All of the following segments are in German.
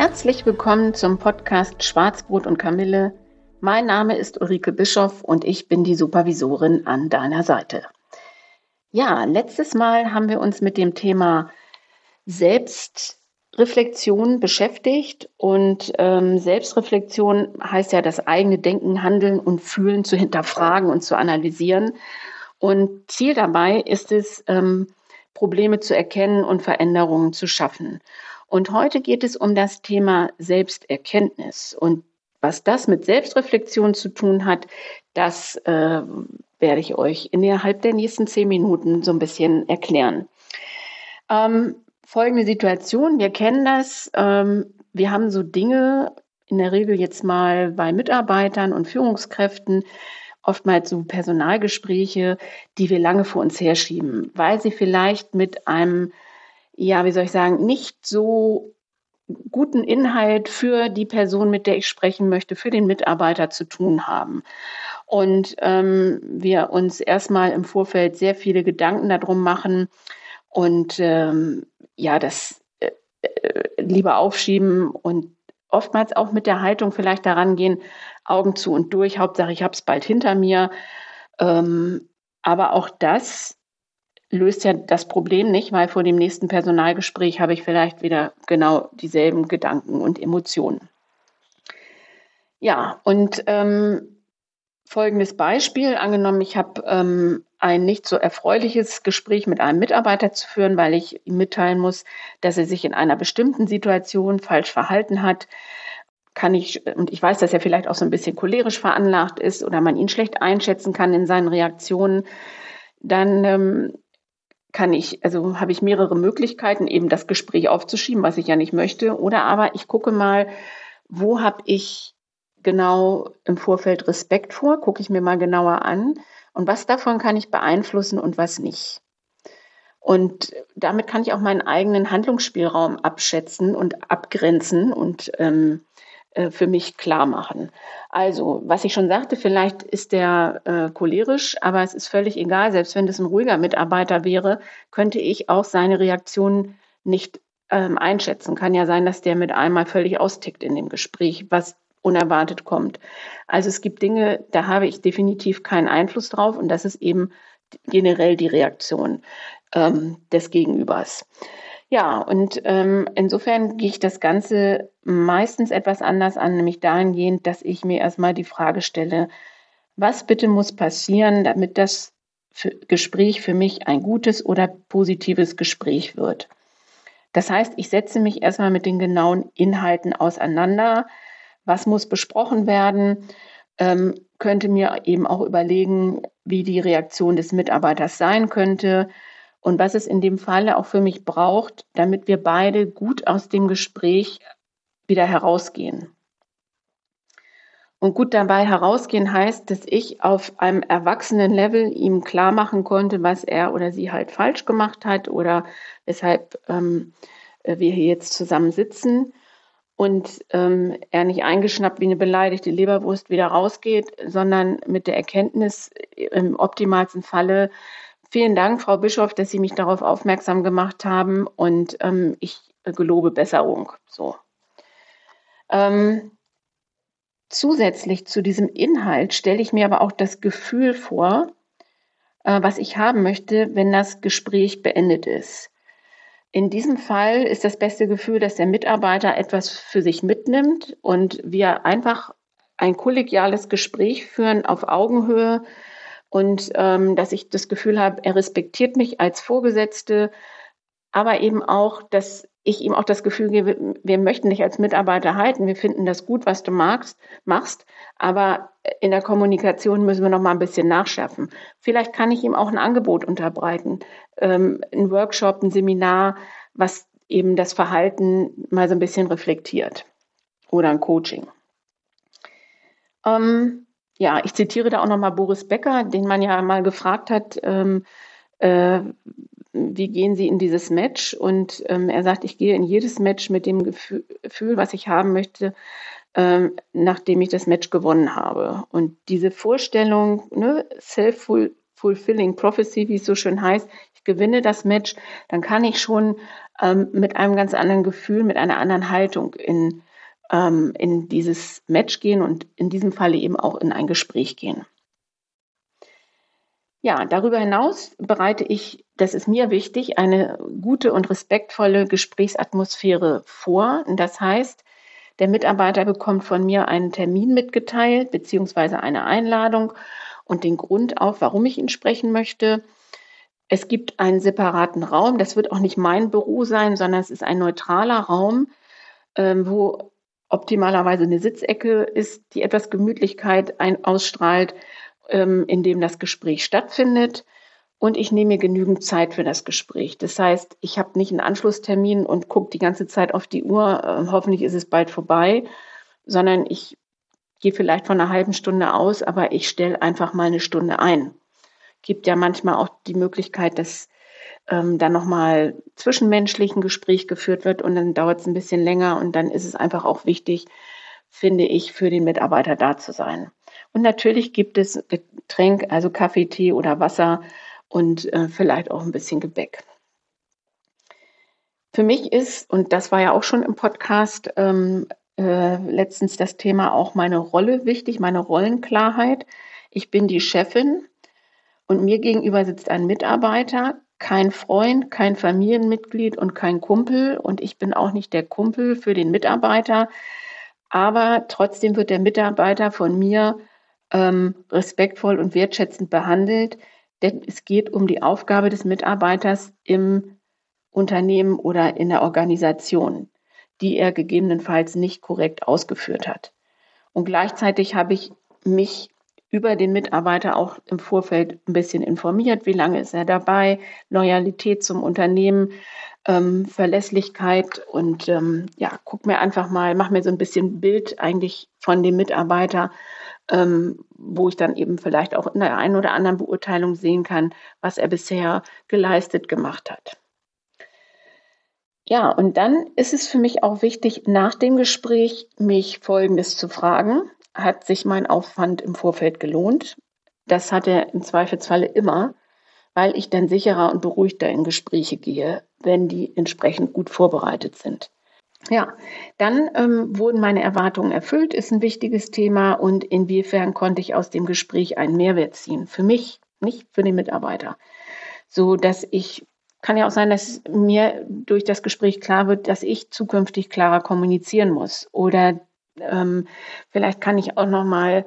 Herzlich willkommen zum Podcast Schwarzbrot und Kamille. Mein Name ist Ulrike Bischoff und ich bin die Supervisorin an deiner Seite. Ja, letztes Mal haben wir uns mit dem Thema Selbstreflexion beschäftigt und ähm, Selbstreflexion heißt ja, das eigene Denken, Handeln und Fühlen zu hinterfragen und zu analysieren. Und Ziel dabei ist es, ähm, Probleme zu erkennen und Veränderungen zu schaffen. Und heute geht es um das Thema Selbsterkenntnis. Und was das mit Selbstreflexion zu tun hat, das äh, werde ich euch innerhalb der nächsten zehn Minuten so ein bisschen erklären. Ähm, folgende Situation, wir kennen das. Ähm, wir haben so Dinge, in der Regel jetzt mal bei Mitarbeitern und Führungskräften, oftmals so Personalgespräche, die wir lange vor uns herschieben, weil sie vielleicht mit einem, ja, wie soll ich sagen, nicht so guten Inhalt für die Person, mit der ich sprechen möchte, für den Mitarbeiter zu tun haben. Und ähm, wir uns erstmal im Vorfeld sehr viele Gedanken darum machen und ähm, ja, das äh, äh, lieber aufschieben und oftmals auch mit der Haltung vielleicht daran gehen, Augen zu und durch, Hauptsache ich habe es bald hinter mir. Ähm, aber auch das löst ja das Problem nicht, weil vor dem nächsten Personalgespräch habe ich vielleicht wieder genau dieselben Gedanken und Emotionen. Ja, und ähm, folgendes Beispiel. Angenommen, ich habe ähm, ein nicht so erfreuliches Gespräch mit einem Mitarbeiter zu führen, weil ich ihm mitteilen muss, dass er sich in einer bestimmten Situation falsch verhalten hat. Kann ich, und ich weiß, dass er vielleicht auch so ein bisschen cholerisch veranlagt ist oder man ihn schlecht einschätzen kann in seinen Reaktionen, dann ähm, kann ich, also habe ich mehrere Möglichkeiten, eben das Gespräch aufzuschieben, was ich ja nicht möchte. Oder aber ich gucke mal, wo habe ich genau im Vorfeld Respekt vor, gucke ich mir mal genauer an und was davon kann ich beeinflussen und was nicht. Und damit kann ich auch meinen eigenen Handlungsspielraum abschätzen und abgrenzen und ähm, äh, für mich klar machen. Also, was ich schon sagte, vielleicht ist der äh, cholerisch, aber es ist völlig egal. Selbst wenn das ein ruhiger Mitarbeiter wäre, könnte ich auch seine Reaktion nicht ähm, einschätzen. Kann ja sein, dass der mit einmal völlig austickt in dem Gespräch, was unerwartet kommt. Also es gibt Dinge, da habe ich definitiv keinen Einfluss drauf und das ist eben generell die Reaktion ähm, des Gegenübers. Ja, und ähm, insofern gehe ich das Ganze meistens etwas anders an, nämlich dahingehend, dass ich mir erstmal die Frage stelle, was bitte muss passieren, damit das für Gespräch für mich ein gutes oder positives Gespräch wird. Das heißt, ich setze mich erstmal mit den genauen Inhalten auseinander. Was muss besprochen werden? Ähm, könnte mir eben auch überlegen, wie die Reaktion des Mitarbeiters sein könnte und was es in dem Falle auch für mich braucht, damit wir beide gut aus dem Gespräch wieder herausgehen. Und gut dabei herausgehen heißt, dass ich auf einem erwachsenen Level ihm klar machen konnte, was er oder sie halt falsch gemacht hat oder weshalb ähm, wir hier jetzt zusammen sitzen und ähm, er nicht eingeschnappt wie eine beleidigte Leberwurst wieder rausgeht, sondern mit der Erkenntnis im optimalsten Falle, Vielen Dank, Frau Bischof, dass Sie mich darauf aufmerksam gemacht haben und ähm, ich gelobe Besserung. So. Ähm, zusätzlich zu diesem Inhalt stelle ich mir aber auch das Gefühl vor, äh, was ich haben möchte, wenn das Gespräch beendet ist. In diesem Fall ist das beste Gefühl, dass der Mitarbeiter etwas für sich mitnimmt und wir einfach ein kollegiales Gespräch führen auf Augenhöhe, und ähm, dass ich das Gefühl habe, er respektiert mich als Vorgesetzte, aber eben auch, dass ich ihm auch das Gefühl gebe, wir möchten dich als Mitarbeiter halten, wir finden das gut, was du magst, machst, aber in der Kommunikation müssen wir noch mal ein bisschen nachschärfen. Vielleicht kann ich ihm auch ein Angebot unterbreiten, ähm, ein Workshop, ein Seminar, was eben das Verhalten mal so ein bisschen reflektiert oder ein Coaching. Ähm, ja, ich zitiere da auch nochmal Boris Becker, den man ja mal gefragt hat, ähm, äh, wie gehen Sie in dieses Match? Und ähm, er sagt, ich gehe in jedes Match mit dem Gefühl, was ich haben möchte, ähm, nachdem ich das Match gewonnen habe. Und diese Vorstellung, ne, self-fulfilling prophecy, wie es so schön heißt, ich gewinne das Match, dann kann ich schon ähm, mit einem ganz anderen Gefühl, mit einer anderen Haltung in, ähm, in dieses Match gehen und in diesem Falle eben auch in ein Gespräch gehen. Ja, darüber hinaus bereite ich, das ist mir wichtig, eine gute und respektvolle Gesprächsatmosphäre vor. Das heißt, der Mitarbeiter bekommt von mir einen Termin mitgeteilt, beziehungsweise eine Einladung und den Grund auch, warum ich ihn sprechen möchte. Es gibt einen separaten Raum. Das wird auch nicht mein Büro sein, sondern es ist ein neutraler Raum, ähm, wo optimalerweise eine Sitzecke ist, die etwas Gemütlichkeit ein, ausstrahlt, ähm, in dem das Gespräch stattfindet. Und ich nehme mir genügend Zeit für das Gespräch. Das heißt, ich habe nicht einen Anschlusstermin und gucke die ganze Zeit auf die Uhr, äh, hoffentlich ist es bald vorbei, sondern ich gehe vielleicht von einer halben Stunde aus, aber ich stelle einfach mal eine Stunde ein gibt ja manchmal auch die Möglichkeit, dass ähm, dann nochmal zwischenmenschlich ein Gespräch geführt wird und dann dauert es ein bisschen länger und dann ist es einfach auch wichtig, finde ich, für den Mitarbeiter da zu sein. Und natürlich gibt es Getränk, also Kaffee, Tee oder Wasser und äh, vielleicht auch ein bisschen Gebäck. Für mich ist, und das war ja auch schon im Podcast ähm, äh, letztens das Thema, auch meine Rolle wichtig, meine Rollenklarheit. Ich bin die Chefin und mir gegenüber sitzt ein Mitarbeiter, kein Freund, kein Familienmitglied und kein Kumpel. Und ich bin auch nicht der Kumpel für den Mitarbeiter. Aber trotzdem wird der Mitarbeiter von mir ähm, respektvoll und wertschätzend behandelt. Denn es geht um die Aufgabe des Mitarbeiters im Unternehmen oder in der Organisation, die er gegebenenfalls nicht korrekt ausgeführt hat. Und gleichzeitig habe ich mich über den Mitarbeiter auch im Vorfeld ein bisschen informiert, wie lange ist er dabei, Loyalität zum Unternehmen, ähm, Verlässlichkeit und ähm, ja, guck mir einfach mal, mach mir so ein bisschen Bild eigentlich von dem Mitarbeiter, ähm, wo ich dann eben vielleicht auch in der einen oder anderen Beurteilung sehen kann, was er bisher geleistet gemacht hat. Ja, und dann ist es für mich auch wichtig, nach dem Gespräch mich Folgendes zu fragen hat sich mein Aufwand im Vorfeld gelohnt. Das hat er im Zweifelsfalle immer, weil ich dann sicherer und beruhigter in Gespräche gehe, wenn die entsprechend gut vorbereitet sind. Ja, dann ähm, wurden meine Erwartungen erfüllt, ist ein wichtiges Thema und inwiefern konnte ich aus dem Gespräch einen Mehrwert ziehen? Für mich, nicht für den Mitarbeiter. So dass ich, kann ja auch sein, dass mir durch das Gespräch klar wird, dass ich zukünftig klarer kommunizieren muss oder ähm, vielleicht kann ich auch noch mal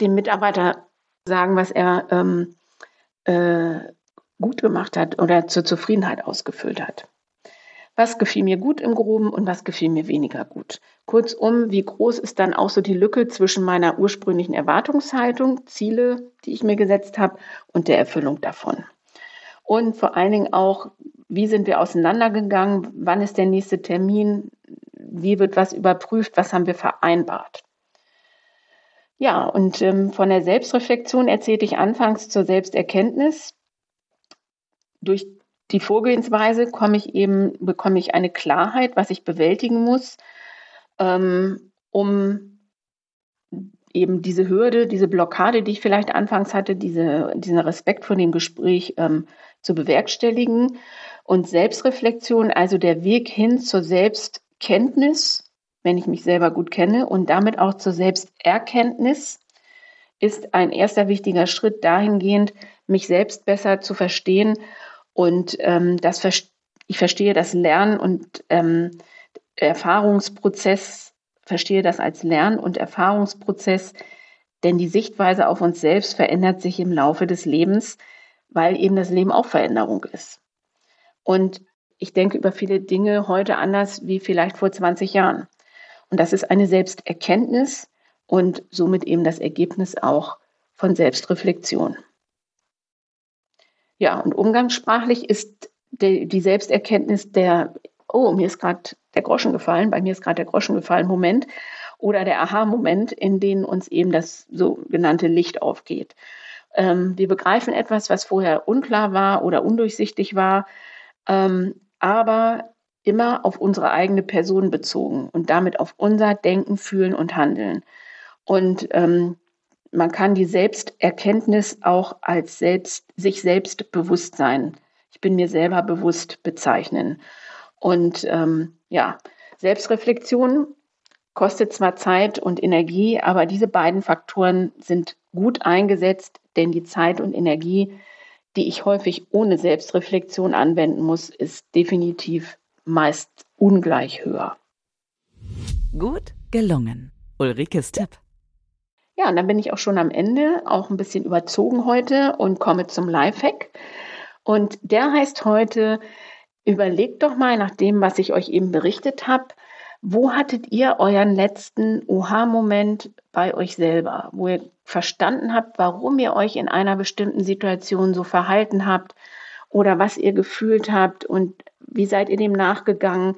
dem Mitarbeiter sagen, was er ähm, äh, gut gemacht hat oder zur Zufriedenheit ausgefüllt hat. Was gefiel mir gut im Groben und was gefiel mir weniger gut? Kurzum, wie groß ist dann auch so die Lücke zwischen meiner ursprünglichen Erwartungshaltung, Ziele, die ich mir gesetzt habe, und der Erfüllung davon? Und vor allen Dingen auch, wie sind wir auseinandergegangen? Wann ist der nächste Termin? wie wird was überprüft, was haben wir vereinbart. Ja, und ähm, von der Selbstreflexion erzählte ich anfangs zur Selbsterkenntnis. Durch die Vorgehensweise komme ich eben, bekomme ich eine Klarheit, was ich bewältigen muss, ähm, um eben diese Hürde, diese Blockade, die ich vielleicht anfangs hatte, diese, diesen Respekt vor dem Gespräch ähm, zu bewerkstelligen. Und Selbstreflexion, also der Weg hin zur Selbst Kenntnis, wenn ich mich selber gut kenne und damit auch zur Selbsterkenntnis, ist ein erster wichtiger Schritt dahingehend, mich selbst besser zu verstehen und ähm, das ich verstehe das Lernen und ähm, Erfahrungsprozess, verstehe das als Lern- und Erfahrungsprozess, denn die Sichtweise auf uns selbst verändert sich im Laufe des Lebens, weil eben das Leben auch Veränderung ist. Und ich denke über viele Dinge heute anders wie vielleicht vor 20 Jahren. Und das ist eine Selbsterkenntnis und somit eben das Ergebnis auch von Selbstreflexion. Ja, und umgangssprachlich ist die Selbsterkenntnis der oh, mir ist gerade der Groschen gefallen, bei mir ist gerade der Groschen gefallen, Moment, oder der Aha-Moment, in dem uns eben das sogenannte Licht aufgeht. Ähm, wir begreifen etwas, was vorher unklar war oder undurchsichtig war, ähm, aber immer auf unsere eigene Person bezogen und damit auf unser Denken, Fühlen und Handeln. Und ähm, man kann die Selbsterkenntnis auch als selbst, sich selbst bewusst sein. Ich bin mir selber bewusst bezeichnen. Und ähm, ja, Selbstreflexion kostet zwar Zeit und Energie, aber diese beiden Faktoren sind gut eingesetzt, denn die Zeit und Energie, die ich häufig ohne Selbstreflexion anwenden muss, ist definitiv meist ungleich höher. Gut gelungen. Ulrikes Tipp. Ja, und dann bin ich auch schon am Ende, auch ein bisschen überzogen heute und komme zum Lifehack. Und der heißt heute, überlegt doch mal nach dem, was ich euch eben berichtet habe, wo hattet ihr euren letzten Oha-Moment bei euch selber, wo ihr verstanden habt, warum ihr euch in einer bestimmten Situation so verhalten habt oder was ihr gefühlt habt und wie seid ihr dem nachgegangen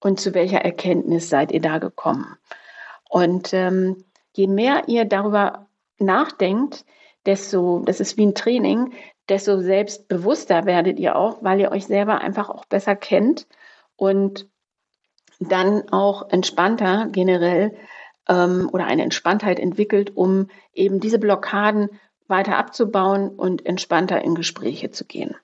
und zu welcher Erkenntnis seid ihr da gekommen? Und ähm, je mehr ihr darüber nachdenkt, desto, das ist wie ein Training, desto selbstbewusster werdet ihr auch, weil ihr euch selber einfach auch besser kennt und dann auch entspannter generell ähm, oder eine Entspanntheit entwickelt, um eben diese Blockaden weiter abzubauen und entspannter in Gespräche zu gehen.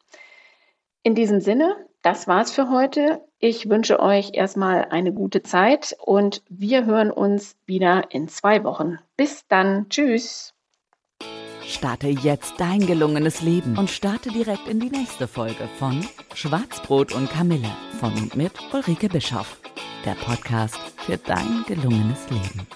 In diesem Sinne, das war's für heute. Ich wünsche euch erstmal eine gute Zeit und wir hören uns wieder in zwei Wochen. Bis dann. Tschüss. Starte jetzt dein gelungenes Leben und starte direkt in die nächste Folge von Schwarzbrot und Kamille von und mit Ulrike Bischoff der Podcast für dein gelungenes Leben.